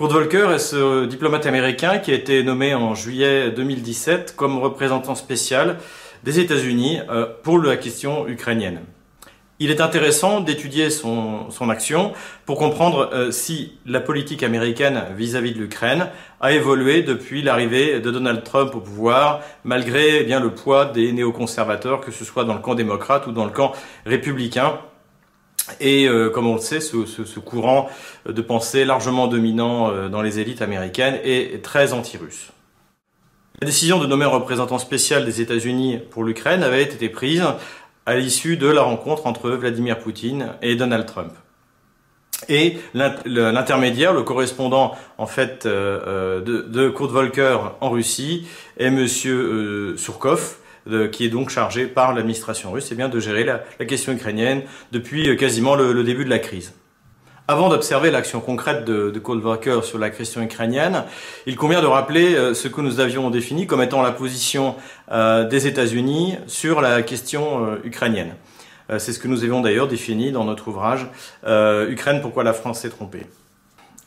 Kurt Volker est ce diplomate américain qui a été nommé en juillet 2017 comme représentant spécial des États-Unis euh, pour la question ukrainienne. Il est intéressant d'étudier son, action pour comprendre euh, si la politique américaine vis-à-vis de l'Ukraine a évolué depuis l'arrivée de Donald Trump au pouvoir, malgré eh bien le poids des néoconservateurs, que ce soit dans le camp démocrate ou dans le camp républicain. Et euh, comme on le sait, ce, courant de pensée largement dominant euh, dans les élites américaines est très anti-russe. La décision de nommer un représentant spécial des États-Unis pour l'Ukraine avait été prise à l'issue de la rencontre entre Vladimir Poutine et Donald Trump. Et l'intermédiaire, le correspondant en fait euh, de, Kurt Volker en Russie est Monsieur euh, Qui est donc chargé par l'administration russe, et bien de gérer la, question ukrainienne depuis euh, quasiment le, début de la crise. Avant d'observer l'action concrète de, de Cold Walker sur la question ukrainienne, il convient de rappeler euh, ce que nous avions défini comme étant la position euh, des États-Unis sur la question ukrainienne. C'est ce que nous avions d'ailleurs défini dans notre ouvrage Ukraine, pourquoi la France s'est trompée?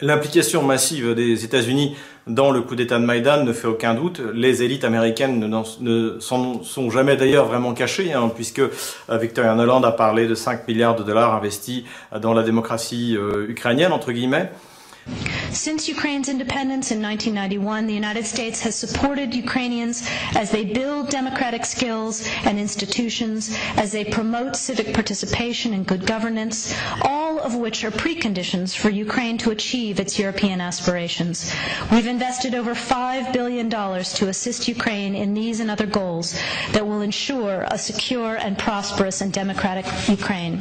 L'implication massive des États-Unis dans le coup d'État de Maïdan ne fait aucun doute. Les élites américaines ne, s'en sont jamais d'ailleurs vraiment cachées, hein, puisque euh, Victoria Noland a parlé de 5 milliards de dollars investis dans la démocratie euh, ukrainienne, entre guillemets. Since Ukraine's independence in 1991, the United States has supported Ukrainians as they build democratic skills and institutions, as they promote civic participation and good governance, all of which are preconditions for Ukraine to achieve its European aspirations. We've invested over $5 billion to assist Ukraine in these and other goals that will ensure a secure and prosperous and democratic Ukraine.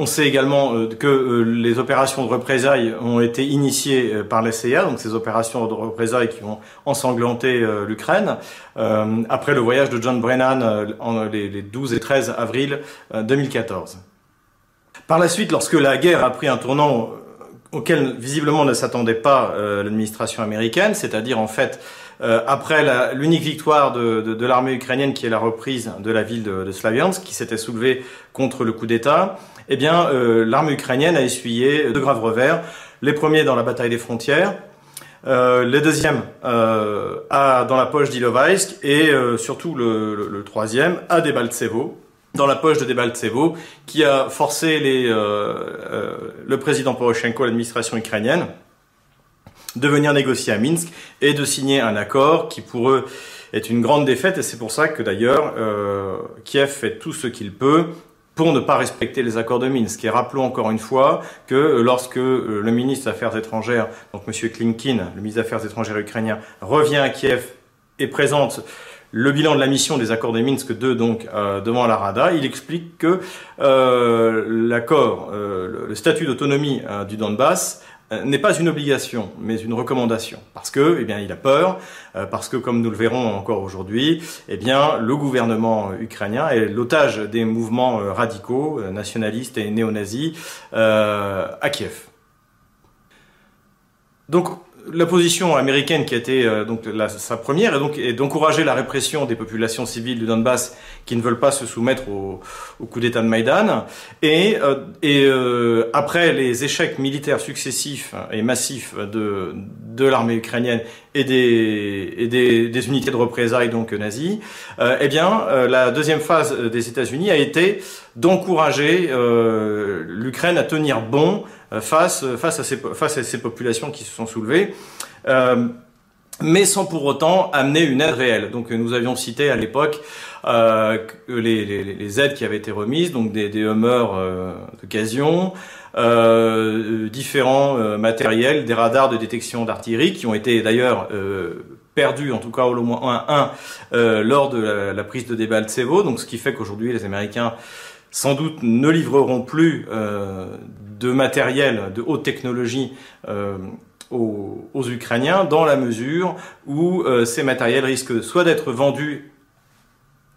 On sait également euh, que euh, les opérations de représailles ont été initiées euh, par la donc ces opérations de représailles qui vont ensanglanter l'Ukraine, après le voyage de John Brennan en les 12 et 13 avril 2014. Par la suite, lorsque la guerre a pris un tournant auquel visiblement ne s'attendait pas l'administration américaine, c'est-à-dire en fait après l'unique victoire de l'armée ukrainienne qui est la reprise de la ville de, de Slaviansk, qui s'était soulevée contre le coup d'État, eh bien, euh, l'armée ukrainienne a essuyé deux graves revers. Les premiers dans la bataille des frontières, euh, les deuxièmes euh, à, dans la poche d'Ilovaisk et euh, surtout le, le, troisième à Debaltsevo, dans la poche de Debaltsevo, qui a forcé les, le président Poroshenko, l'administration ukrainienne, de venir négocier à Minsk et de signer un accord qui pour eux est une grande défaite et c'est pour ça que d'ailleurs Kiev fait tout ce qu'il peut pour ne pas respecter les accords de Minsk. Et rappelons encore une fois que lorsque euh, le ministre des Affaires étrangères, donc M. Klinkin, le ministre des Affaires étrangères ukrainien, revient à Kiev et présente le bilan de la mission des accords de Minsk 2 donc euh, devant la Rada, il explique que euh, l'accord, euh, le statut d'autonomie euh, du Donbass euh, n'est pas une obligation, mais une recommandation. Parce que, eh bien, il a peur, euh, parce que, comme nous le verrons encore aujourd'hui, eh bien, le gouvernement ukrainien est l'otage des mouvements euh, radicaux, nationalistes et néo-nazis à Kiev. Donc, la position américaine qui a été euh, donc la, sa première est donc est d'encourager la répression des populations civiles du Donbass qui ne veulent pas se soumettre au, au coup d'État de Maïdan. Et, euh, et euh, après les échecs militaires successifs et massifs de, de l'armée ukrainienne et des, et des, des, unités de représailles donc nazies, euh, eh bien la deuxième phase des États-Unis a été d'encourager l'Ukraine à tenir bon euh, face, face, à ces, face à ces populations qui se sont soulevées. Euh, mais sans pour autant amener une aide réelle. Donc nous avions cité à l'époque euh, les, les, les, aides qui avaient été remises, donc des, des Hummers euh, d'occasion, euh, différents euh, matériels, des radars de détection d'artillerie qui ont été d'ailleurs perdus, en tout cas au moins un, un lors de la, la, prise de Debaltsevo. Donc ce qui fait qu'aujourd'hui les Américains sans doute ne livreront plus de matériel de haute technologie euh, aux, Ukrainiens dans la mesure où euh, ces matériels risquent soit d'être vendus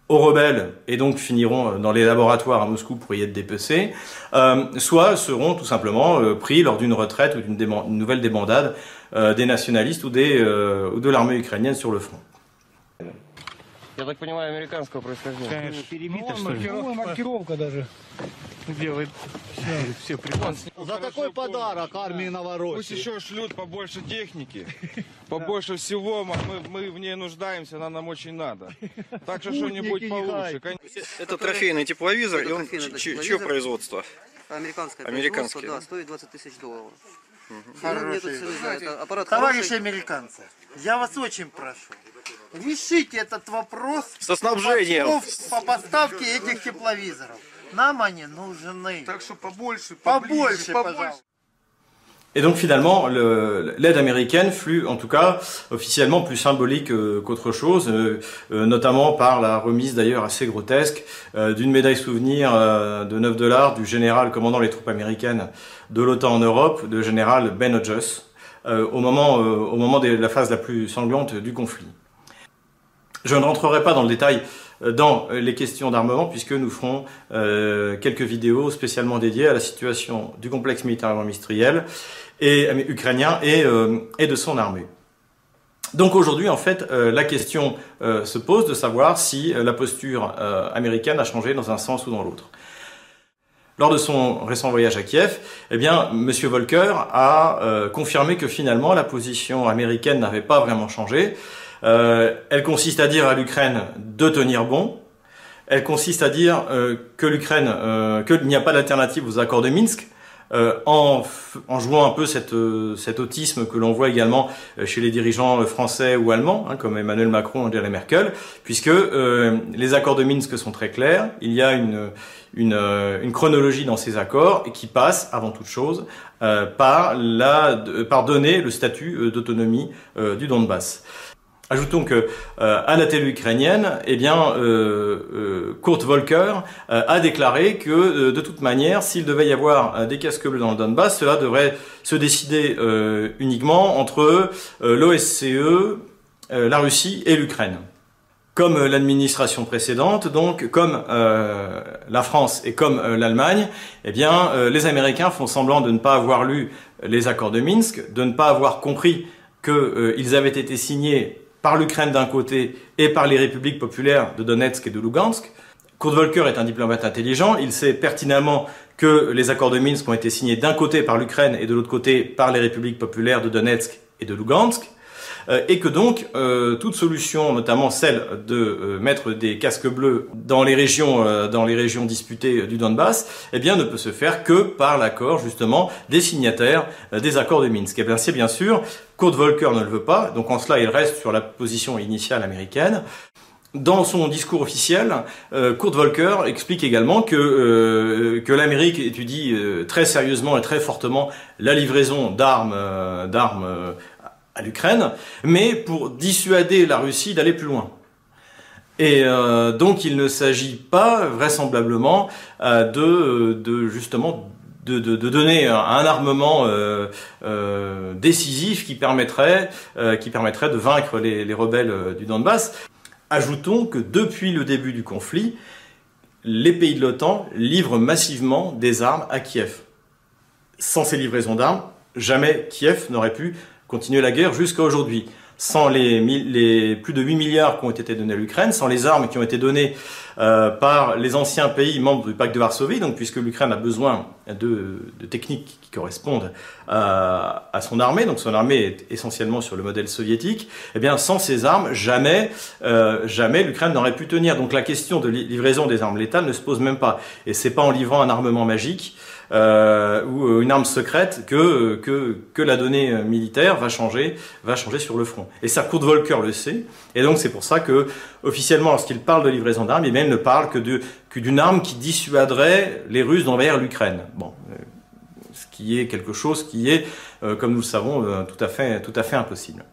aux rebelles et donc finiront dans les laboratoires à Moscou pour y être dépecés, euh, soit seront tout simplement euh, pris lors d'une retraite ou d'une nouvelle débandade euh, des nationalistes euh, ou de l'armée ukrainienne sur le front. Я так понимаю, американского происхождения. Конечно. Перебито, что ли? маркировка даже. делает все, все прекрасно. За такой подарок армии Пусть Новороссии. еще шлют побольше техники, побольше всего. Мы, мы в ней нуждаемся, она нам очень надо. Так что что-нибудь получше. Это трофейный тепловизор, Это и он чье производство? Американское производство, да, стоит 20 тысяч долларов. Тут Хороший. это аппарат Товарищи хороший. американцы, я вас очень прошу, решите этот вопрос Со снабжением. по, по поставке этих тепловизоров. Нам они нужны. Так что побольше, Побольше, пожалуйста. Et donc finalement, le- l'aide américaine fut en tout cas officiellement plus symbolique euh, qu'autre chose, euh, euh, notamment par la remise d'ailleurs assez grotesque euh, d'une médaille souvenir euh, de 9 dollars du général commandant les troupes américaines de l'OTAN en Europe, le général Ben Hodges, euh, au moment, euh, au moment de la phase la plus sanglante du conflit. Je ne rentrerai pas dans le détail euh, dans euh, les questions d'armement puisque nous ferons euh, quelques vidéos spécialement dédiées à la situation du complexe militaire industriel et euh, ukrainien et, et de son armée. Donc aujourd'hui, en fait, la question se pose de savoir si la posture américaine a changé dans un sens ou dans l'autre. Lors de son récent voyage à Kiev, eh bien, M. Volker a confirmé que finalement la position américaine n'avait pas vraiment changé. Euh, elle consiste à dire à l'Ukraine de tenir bon. Elle consiste à dire euh, que l'Ukraine, euh, qu'il n'y a pas d'alternative aux accords de Minsk, euh, en, en jouant un peu cette, euh, cet autisme que l'on voit également chez les dirigeants français ou allemands, hein, comme Emmanuel Macron Angela Merkel, puisque les accords de Minsk sont très clairs. Il y a une, une, une chronologie dans ces accords qui passe, avant toute chose, par, la, par donner le statut d'autonomie du Donbass. Ajoutons que euh, à la télé ukrainienne, eh bien, euh, euh, Kurt Volker a déclaré que de toute manière, s'il devait y avoir des casques bleus dans le Donbass, cela devrait se décider uniquement entre l'OSCE, la Russie et l'Ukraine. Comme l'administration précédente, donc comme la France et comme l'Allemagne, eh bien, les Américains font semblant de ne pas avoir lu les accords de Minsk, de ne pas avoir compris qu'ils avaient été signés par l'Ukraine d'un côté et par les républiques populaires de Donetsk et de Lugansk. Kurt Volker est un diplomate intelligent, il sait pertinemment que les accords de Minsk ont été signés d'un côté par l'Ukraine et de l'autre côté par les républiques populaires de Donetsk et de Lugansk, et que donc euh, toute solution, notamment celle de euh, mettre des casques bleus dans les régions, euh, dans les régions disputées du Donbass, eh bien ne peut se faire que par l'accord justement des signataires euh, des accords de Minsk. Et bien c'est bien sûr Kurt Volker ne le veut pas, donc en cela il reste sur la position initiale américaine. Dans son discours officiel, euh, Kurt Volker explique également que, euh, que l'Amérique étudie euh, très sérieusement et très fortement la livraison d'armes euh, d'armes euh, à l'Ukraine, mais pour dissuader la Russie d'aller plus loin. Et euh, donc il ne s'agit pas vraisemblablement euh, de, de justement de, de, donner un, armement euh, euh, décisif qui permettrait, euh, qui permettrait de vaincre les, les rebelles euh, du Donbass. Ajoutons que depuis le début du conflit, les pays de l'OTAN livrent massivement des armes à Kiev. Sans ces livraisons d'armes, jamais Kiev n'aurait pu continuer la guerre jusqu'à aujourd'hui. Sans les, plus de 8 milliards qui ont été donnés à l'Ukraine, sans les armes qui ont été données euh, par les anciens pays membres du pacte de Varsovie, donc puisque l'Ukraine a besoin de, techniques qui correspondent à, à son armée, donc son armée est essentiellement sur le modèle soviétique, eh bien sans ces armes, jamais, euh, jamais l'Ukraine n'aurait pu tenir. Donc la question de li- livraison des armes létales ne se pose même pas. Et c'est pas en livrant un armement magique euh, ou euh, une arme secrète que, que, que la donnée euh, militaire va changer, va changer sur le front. Et ça, Kurt Volker le sait. Et donc c'est pour ça que officiellement, lorsqu'il parle de livraison d'armes, il ne parle que d'une arme qui dissuaderait les Russes d'envahir l'Ukraine. Bon, euh, ce qui est quelque chose qui est, euh, comme nous le savons, euh, tout à fait, tout à fait impossible.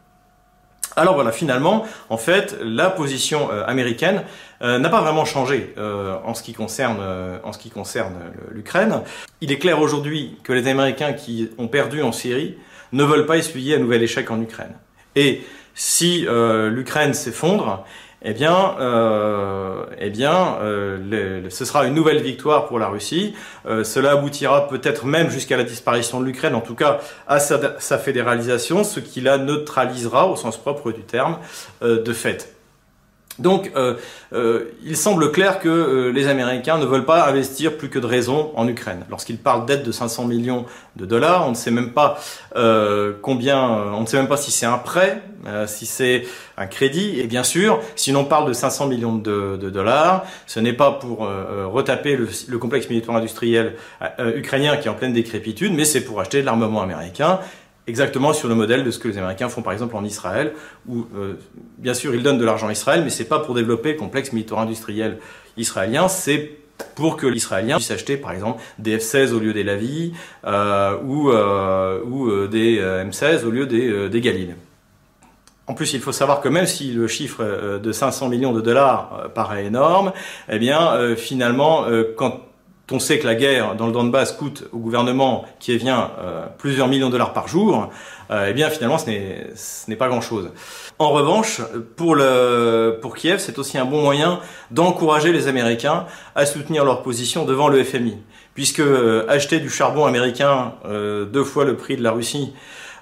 Alors voilà, finalement, en fait, la position euh, américaine euh, n'a pas vraiment changé euh, en ce qui concerne, en ce qui concerne l'Ukraine. Il est clair aujourd'hui que les Américains qui ont perdu en Syrie ne veulent pas essuyer un nouvel échec en Ukraine. Et si l'Ukraine s'effondre, eh bien, euh, eh bien, euh, ce sera une nouvelle victoire pour la Russie. Euh, cela aboutira peut-être même jusqu'à la disparition de l'Ukraine, en tout cas à sa, sa fédéralisation, ce qui la neutralisera au sens propre du terme de fait. Donc, euh, euh, il semble clair que euh, les Américains ne veulent pas investir plus que de raison en Ukraine. Lorsqu'ils parlent d'aide de 500 millions de dollars, on ne sait même pas combien, on ne sait même pas si c'est un prêt, si c'est un crédit. Et bien sûr, si l'on parle de 500 millions de, dollars, ce n'est pas pour retaper le, le complexe militaire industriel ukrainien qui est en pleine décrépitude, mais c'est pour acheter de l'armement américain exactement sur le modèle de ce que les Américains font par exemple en Israël, où euh, bien sûr ils donnent de l'argent à Israël, mais c'est pas pour développer le complexe militaro-industriel israélien, c'est pour que l'Israélien puisse acheter par exemple des F-16 au lieu des Lavi euh, ou, euh, des euh, M-16 au lieu des, des Galil. En plus, il faut savoir que même si le chiffre de 500 millions de dollars paraît énorme, eh bien, finalement, quand on sait que la guerre dans le Donbass coûte au gouvernement qui vient euh, plusieurs millions de dollars par jour, euh, eh bien finalement ce n'est pas grand-chose. En revanche, pour le pour Kiev, c'est aussi un bon moyen d'encourager les Américains à soutenir leur position devant le FMI, puisque euh, acheter du charbon américain euh, deux fois le prix de la Russie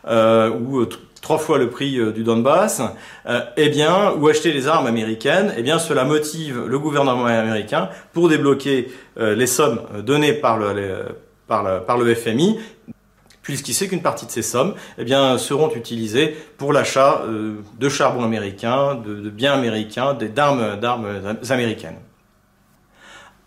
ou euh, trois fois le prix euh, du Donbass, euh, eh bien, ou acheter les armes américaines, eh bien, cela motive le gouvernement américain pour débloquer euh, les sommes données par le, par le, FMI, puisqu'il sait qu'une partie de ces sommes, eh bien, seront utilisées pour l'achat euh, de charbon américain, de, de biens américains, d'armes américaines.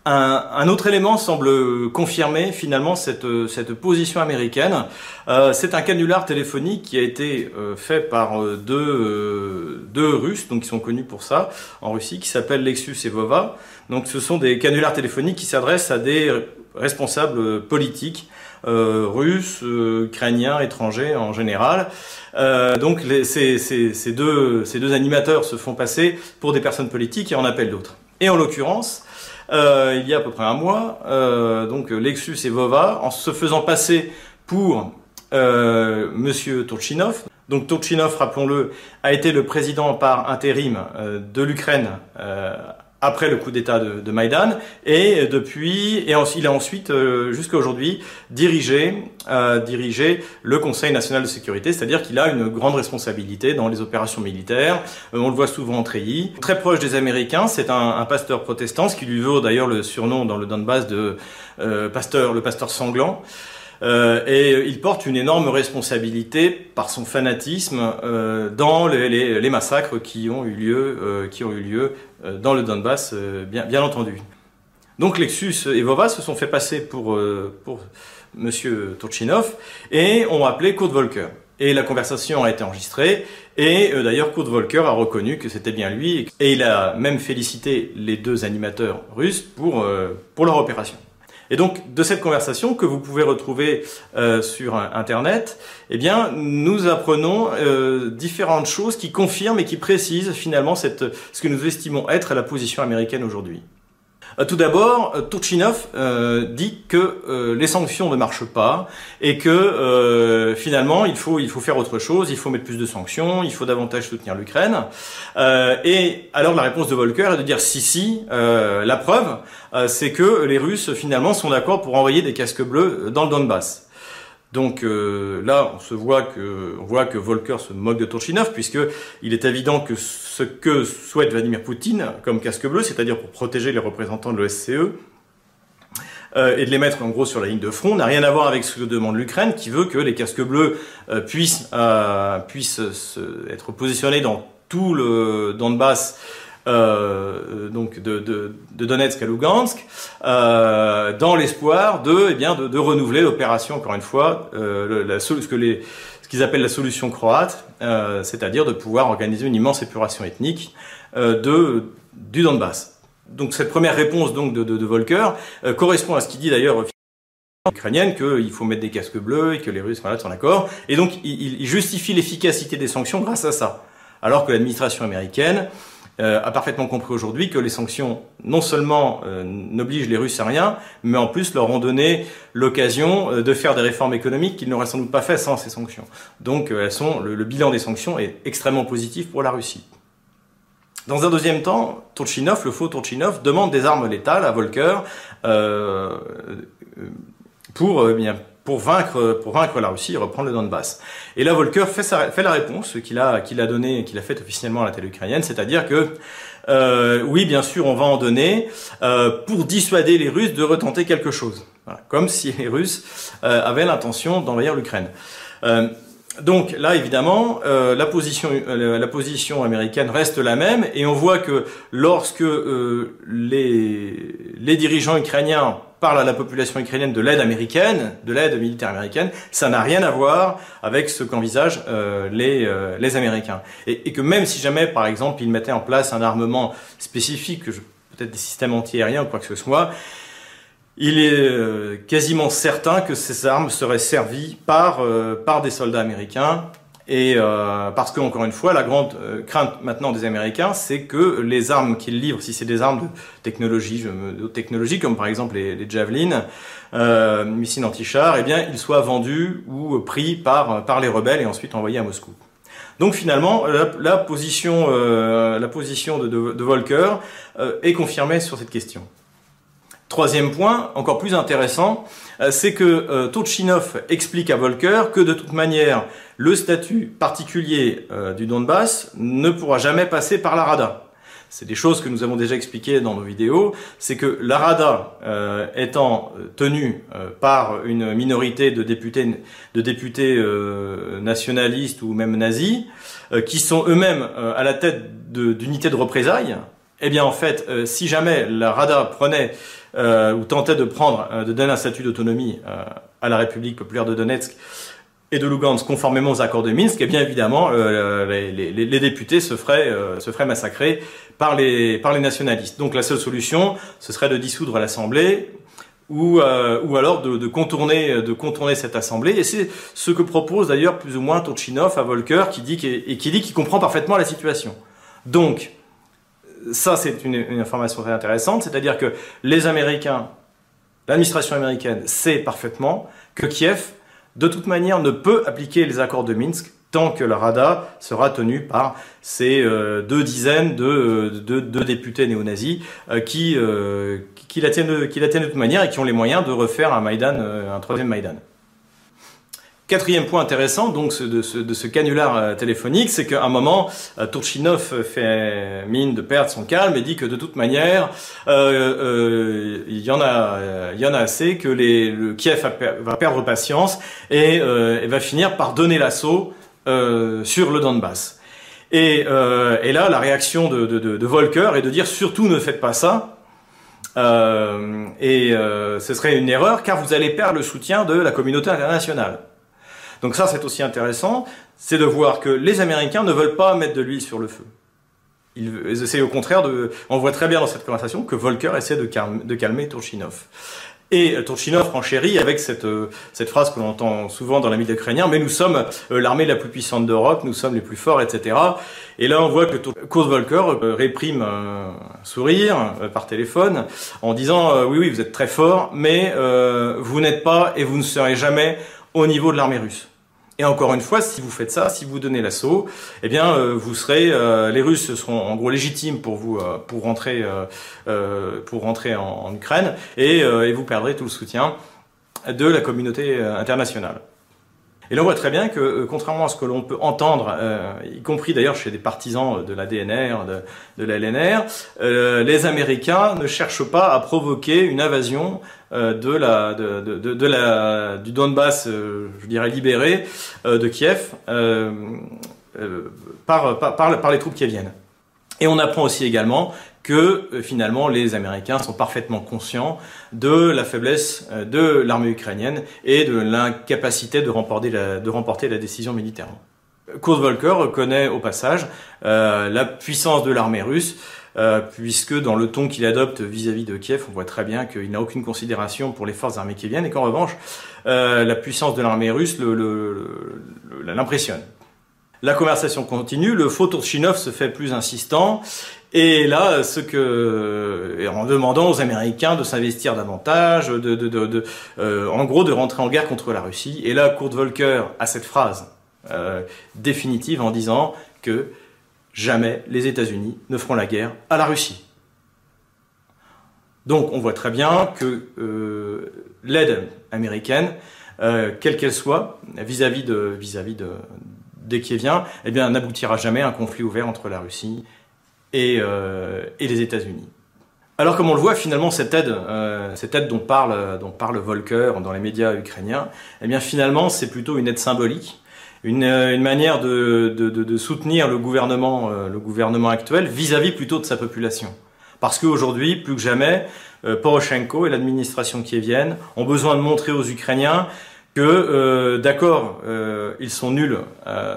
Un, un autre élément semble confirmer finalement cette, cette position américaine. Euh, c'est un canular téléphonique qui a été euh, fait par euh, deux, euh, deux Russes, donc qui sont connus pour ça en Russie, qui s'appellent Lexus et Vova. Donc ce sont des canulars téléphoniques qui s'adressent à des responsables politiques euh, russes, euh, ukrainiens, étrangers en général. Donc les- ces, ces- ces deux, ces deux animateurs se font passer pour des personnes politiques et en appellent d'autres. Et en l'occurrence, euh, il y a à peu près un mois, euh, donc Lexus et Vova, en se faisant passer pour euh, Monsieur Turchinov. Donc Turchinov, rappelons-le, a été le président par intérim euh, de l'Ukraine après le coup d'État de, de Maïdan, et depuis, et il a ensuite, euh, jusqu'à aujourd'hui, dirigé, euh, dirigé le Conseil national de sécurité, c'est-à-dire qu'il a une grande responsabilité dans les opérations militaires. Euh, on le voit souvent en treillis. Très proche des Américains, c'est un, un pasteur protestant, ce qui lui vaut d'ailleurs le surnom dans le Donbass de euh, pasteur, le pasteur sanglant. Euh, et il porte une énorme responsabilité par son fanatisme euh, dans les, massacres qui ont eu lieu, euh, euh, dans le Donbass, euh, bien, entendu. Donc Lexus et Vova se sont fait passer pour, euh, pour Monsieur Turchinov et ont appelé Kurt Volker. Et la conversation a été enregistrée et euh, d'ailleurs Kurt Volker a reconnu que c'était bien lui et il a même félicité les deux animateurs russes euh, pour leur opération. Et donc, de cette conversation que vous pouvez retrouver euh, sur euh, Internet, eh bien, nous apprenons euh, différentes choses qui confirment et qui précisent finalement ce que nous estimons être la position américaine aujourd'hui. Euh, Tout d'abord, euh, Turchinov euh, dit que les sanctions ne marchent pas et que finalement il faut il faut faire autre chose, il faut mettre plus de sanctions, il faut davantage soutenir l'Ukraine. Et alors la réponse de Volker est de dire si si, la preuve c'est que les Russes finalement sont d'accord pour envoyer des casques bleus dans le Donbass. Donc euh, là, on se voit que on voit que Volker se moque de Turchinov puisque il est évident que ce que souhaite Vladimir Poutine comme casque bleu, c'est-à-dire pour protéger les représentants de l'OSCE euh, et de les mettre en gros sur la ligne de front, n'a rien à voir avec ce que demande l'Ukraine, qui veut que les casques bleus euh, puissent puissent se- être positionnés dans tout le Donbass. Euh, donc de, de, de Donetsk à Lugansk, euh, dans l'espoir de, eh bien, de, de renouveler l'opération encore une fois, euh, la, ce que les ce qu'ils appellent la solution croate, euh, c'est-à-dire de pouvoir organiser une immense épuration ethnique euh, de du Donbass. Donc cette première réponse donc de, de, Volker euh, correspond à ce qu'il dit d'ailleurs ukrainienne qu'il faut mettre des casques bleus et que les Russes voilà, sont d'accord. Et donc il, il justifie l'efficacité des sanctions grâce à ça. Alors que l'administration américaine a parfaitement compris aujourd'hui que les sanctions non seulement euh, n'obligent les Russes à rien, mais en plus leur ont donné l'occasion euh, de faire des réformes économiques qu'ils n'auraient sans doute pas fait sans ces sanctions. Donc euh, elles sont, le, bilan des sanctions est extrêmement positif pour la Russie. Dans un deuxième temps, Turchinov, le faux Turchinov, demande des armes létales à euh, euh, pour, euh, bien, pour vaincre, pour vaincre la Russie reprendre le Donbass. Et là, Volker fait, sa- fait la réponse qu'il a, qu'il a donnée, qu'il a faite officiellement à la télé ukrainienne, c'est-à-dire que euh, oui, bien sûr, on va en donner euh, pour dissuader les Russes de retenter quelque chose. Comme si les Russes euh, avaient l'intention d'envahir l'Ukraine. Euh, donc là, évidemment, euh, la, position, euh, la position américaine reste la même, et on voit que lorsque les, les dirigeants ukrainiens parlent à la population ukrainienne de l'aide américaine, de l'aide militaire américaine, ça n'a rien à voir avec ce qu'envisagent euh, les, euh, les Américains. Et, et que même si jamais, par exemple, ils mettaient en place un armement spécifique, peut-être des systèmes antiaériens ou quoi que ce soit, il est euh, quasiment certain que ces armes seraient servies par, euh, par des soldats américains. Et euh, parce que encore une fois, la grande euh, crainte maintenant des Américains, c'est que les armes qu'ils livrent, si c'est des armes de technologie, de comme par exemple les, les Javelin, euh, missiles anti-char, eh bien, ils soient vendus ou pris par, par les rebelles et ensuite envoyés à Moscou. Donc finalement, la, la position, euh, la position de, de, de Volcker euh, est confirmée sur cette question. Troisième point, encore plus intéressant, euh, c'est que euh, Turchinov explique à Volcker que de toute manière, le statut particulier euh, du Donbass ne pourra jamais passer par la Rada. C'est des choses que nous avons déjà expliquées dans nos vidéos. C'est que la Rada, euh, étant tenue par une minorité de députés, de députés euh, nationalistes ou même nazis, qui sont eux-mêmes à la tête de- d'unités de représailles, eh bien en fait, si jamais la Rada prenait euh, ou tentait de prendre, euh, de donner un statut d'autonomie euh, à la République populaire de Donetsk et de Lugansk conformément aux accords de Minsk, eh bien évidemment, les, députés se feraient, se feraient massacrer par les, par les nationalistes. Donc la seule solution, ce serait de dissoudre l'Assemblée ou, ou alors de, contourner, de contourner cette Assemblée. Et c'est ce que propose d'ailleurs plus ou moins Turchinov à Volcker, qui dit et qui dit qu'il comprend parfaitement la situation. Donc, ça c'est une, information très intéressante, c'est-à-dire que les Américains, l'administration américaine sait parfaitement que Kiev, de toute manière, ne peut appliquer les accords de Minsk tant que la Rada sera tenue par ces euh, deux dizaines de, euh, députés néo-nazis euh, qui, euh, qui, la tiennent, qui la tiennent de toute manière et qui ont les moyens de refaire un Maïdan, un troisième Maïdan. Quatrième point intéressant donc de ce, canular euh, téléphonique, c'est qu'à un moment, euh, Turchinov fait mine de perdre son calme et dit que de toute manière, euh, euh, il y en a, euh, assez, que le Kiev va, per- va perdre patience et, euh, va finir par donner l'assaut euh, sur le Donbass. Et, euh, là, la réaction de, Volcker est de dire surtout ne faites pas ça. Euh, et euh, ce serait une erreur car vous allez perdre le soutien de la communauté internationale. Donc ça, c'est aussi intéressant, c'est de voir que les Américains ne veulent pas mettre de l'huile sur le feu. Ils, essaient au contraire de... On voit très bien dans cette conversation que Volcker essaie de, calme- de calmer Turchinov. Et euh, Turchinov renchérit avec cette, euh, cette phrase que l'on entend souvent dans la mythe ukrainien, mais nous sommes euh, l'armée la plus puissante d'Europe, nous sommes les plus forts, etc. Et là, on voit que Kurt Volker réprime un sourire par téléphone en disant oui, oui, vous êtes très fort, mais vous n'êtes pas et vous ne serez jamais au niveau de l'armée russe. Et encore une fois, si vous faites ça, si vous donnez l'assaut, eh bien, euh, vous serez, euh, les Russes seront en gros légitimes pour vous, euh, pour rentrer, pour rentrer en, Ukraine, et, vous perdrez tout le soutien de la communauté internationale. Et là, on voit très bien que, euh, contrairement à ce que l'on peut entendre, euh, y compris d'ailleurs chez des partisans de la DNR, de, la LNR, euh, les Américains ne cherchent pas à provoquer une invasion euh, du Donbass, euh, je dirais libéré, euh, de Kiev, euh, euh, par, les troupes kieviennes. Et on apprend aussi également que euh, finalement les Américains sont parfaitement conscients de la faiblesse euh, de l'armée ukrainienne et de l'incapacité de remporter la, décision militairement. Kurt Volker reconnaît au passage euh, la puissance de l'armée russe, puisque dans le ton qu'il adopte vis-à-vis de Kiev, on voit très bien qu'il n'a aucune considération pour les forces armées kieviennes et qu'en revanche, la puissance de l'armée russe l'impressionne. La conversation continue, le faux Turchinov se fait plus insistant, et là, ce que, et en demandant aux Américains de s'investir davantage, de, de, de, de- euh, en gros, de rentrer en guerre contre la Russie. Et là, Kurt Volker a cette phrase euh, définitive en disant que jamais les États-Unis ne feront la guerre à la Russie. Donc, on voit très bien que euh, l'aide américaine euh, quelle qu'elle soit, vis-à-vis de vis-à-vis Kieviens, eh bien n'aboutira jamais à un conflit ouvert entre la Russie et, euh, et les États-Unis. Alors comme on le voit finalement cette aide, euh, cette aide dont parle, dont Volker dans les médias ukrainiens, eh bien finalement c'est plutôt une aide symbolique, une, euh, manière de, soutenir le gouvernement, actuel vis-à-vis plutôt de sa population. Parce qu'aujourd'hui, plus que jamais, Poroshenko et l'administration kievienne ont besoin de montrer aux Ukrainiens que, d'accord, ils sont nuls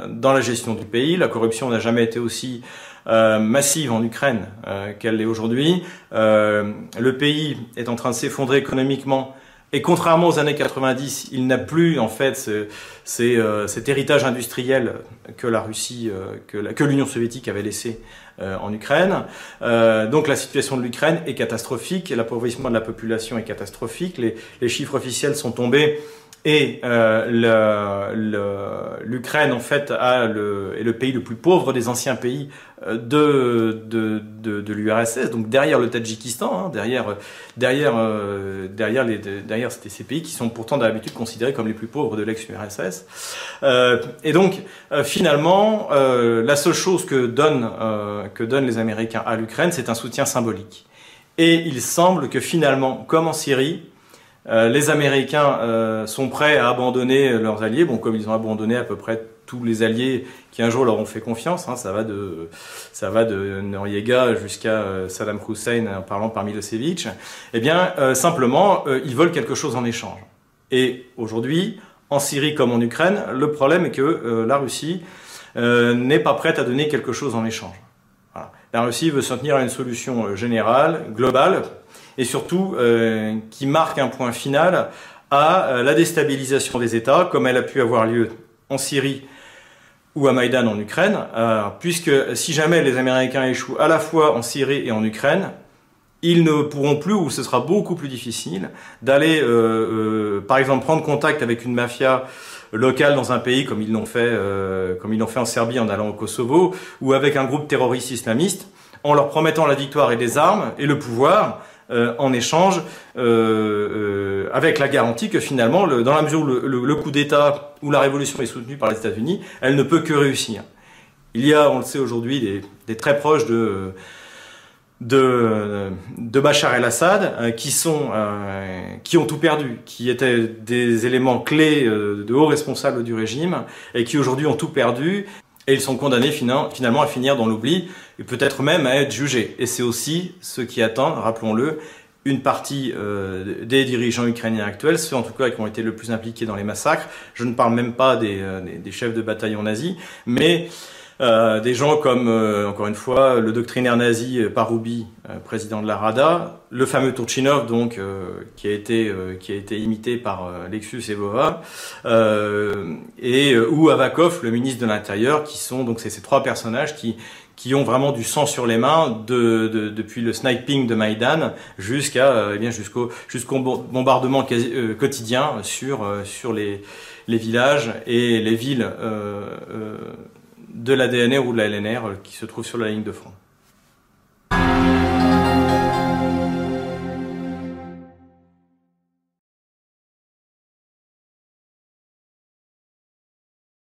dans la gestion du pays, la corruption n'a jamais été aussi euh, massive en Ukraine euh, qu'elle l'est aujourd'hui, euh, le pays est en train de s'effondrer économiquement, et contrairement aux années 90, il n'a plus en fait euh, cet héritage industriel que la Russie, euh, que, l'Union soviétique avait laissé euh, en Ukraine. Donc la situation de l'Ukraine est catastrophique, l'appauvrissement de la population est catastrophique, les, les chiffres officiels sont tombés et euh, l'Ukraine, en fait, a le, est le pays le plus pauvre des anciens pays euh, de, de, de, de l'URSS, donc derrière le Tadjikistan, hein, derrière, derrière, euh, derrière, les, derrière ces pays qui sont pourtant d'habitude considérés comme les plus pauvres de l'ex-URSS. Euh, et donc, euh, finalement, euh, la seule chose que, donne, que donnent les Américains à l'Ukraine, c'est un soutien symbolique. Et il semble que finalement, comme en Syrie, euh, les Américains euh, sont prêts à abandonner leurs alliés, bon comme ils ont abandonné à peu près tous les alliés qui un jour leur ont fait confiance. Hein, ça va de ça va de Noriega jusqu'à euh, Saddam Hussein en parlant par Milosevic. Eh bien simplement ils veulent quelque chose en échange. Et aujourd'hui, en Syrie comme en Ukraine, le problème est que la Russie n'est pas prête à donner quelque chose en échange. La Russie veut s'en tenir à une solution générale, globale, et surtout euh, qui marque un point final à euh, la déstabilisation des États, comme elle a pu avoir lieu en Syrie ou à Maïdan en Ukraine, puisque si jamais les Américains échouent à la fois en Syrie et en Ukraine, ils ne pourront plus, ou ce sera beaucoup plus difficile, d'aller, euh, par exemple, prendre contact avec une mafia locale dans un pays comme ils l'ont fait, comme ils l'ont fait en Serbie en allant au Kosovo, ou avec un groupe terroriste islamiste, en leur promettant la victoire et des armes et le pouvoir, euh, en échange, euh, euh, avec la garantie que finalement, le, dans la mesure où le, coup d'État ou la révolution est soutenue par les États-Unis, elle ne peut que réussir. Il y a, on le sait aujourd'hui, des, très proches de, de, Bachar el-Assad qui, qui ont tout perdu, qui étaient des éléments clés de hauts responsables du régime et qui aujourd'hui ont tout perdu et ils sont condamnés finalement à finir dans l'oubli, et peut-être même à être jugés. Et c'est aussi ce qui attend, rappelons-le, une partie euh, des dirigeants ukrainiens actuels, ceux en tout cas qui ont été le plus impliqués dans les massacres. Je ne parle même pas des, euh, chefs de bataillon nazis, mais euh, des gens comme, encore une fois, le doctrinaire nazi Paroubi, président de la Rada, le fameux Turchinov, donc, qui, a été, imité par Lexus Evova, et ou Avakov, le ministre de l'Intérieur, qui sont donc ces trois personnages qui, qui ont vraiment du sang sur les mains de, de, depuis le sniping de Maïdan jusqu'à eh bien jusqu'au jusqu'au bombardement quasi, euh, quotidien sur sur les les villages et les villes euh, euh, de la DNR ou de la LNR qui se trouvent sur la ligne de front.